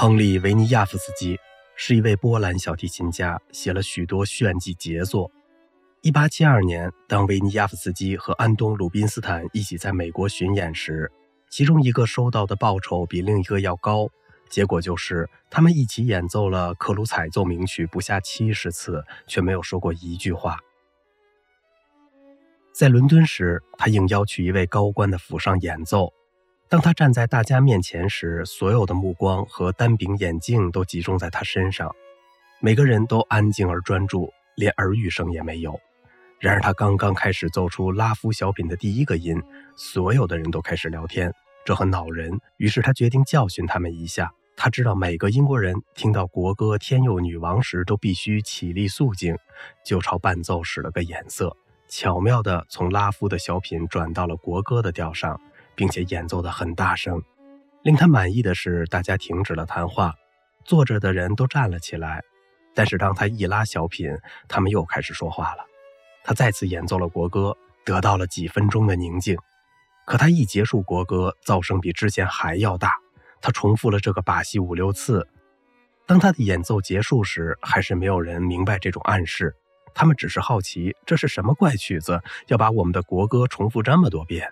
亨利·维尼亚夫斯基是一位波兰小提琴家，写了许多炫技杰作。1872年，当维尼亚夫斯基和安东·鲁宾斯坦一起在美国巡演时，其中一个收到的报酬比另一个要高。结果就是，他们一起演奏了克鲁采奏鸣曲不下七十次，却没有说过一句话。在伦敦时，他应邀去一位高官的府上演奏。当他站在大家面前时，所有的目光和单柄眼镜都集中在他身上，每个人都安静而专注，连耳语声也没有。然而，他刚刚开始奏出拉夫小品的第一个音，所有的人都开始聊天，这很恼人。于是，他决定教训他们一下。他知道每个英国人听到国歌《天佑女王》时都必须起立肃静，就朝伴奏使了个眼色，巧妙地从拉夫的小品转到了国歌的调上。并且演奏得很大声。令他满意的是，大家停止了谈话，坐着的人都站了起来。但是当他一拉小品，他们又开始说话了。他再次演奏了国歌，得到了几分钟的宁静。可他一结束国歌，噪声比之前还要大。他重复了这个把戏五六次。当他的演奏结束时，还是没有人明白这种暗示。他们只是好奇，这是什么怪曲子，要把我们的国歌重复这么多遍。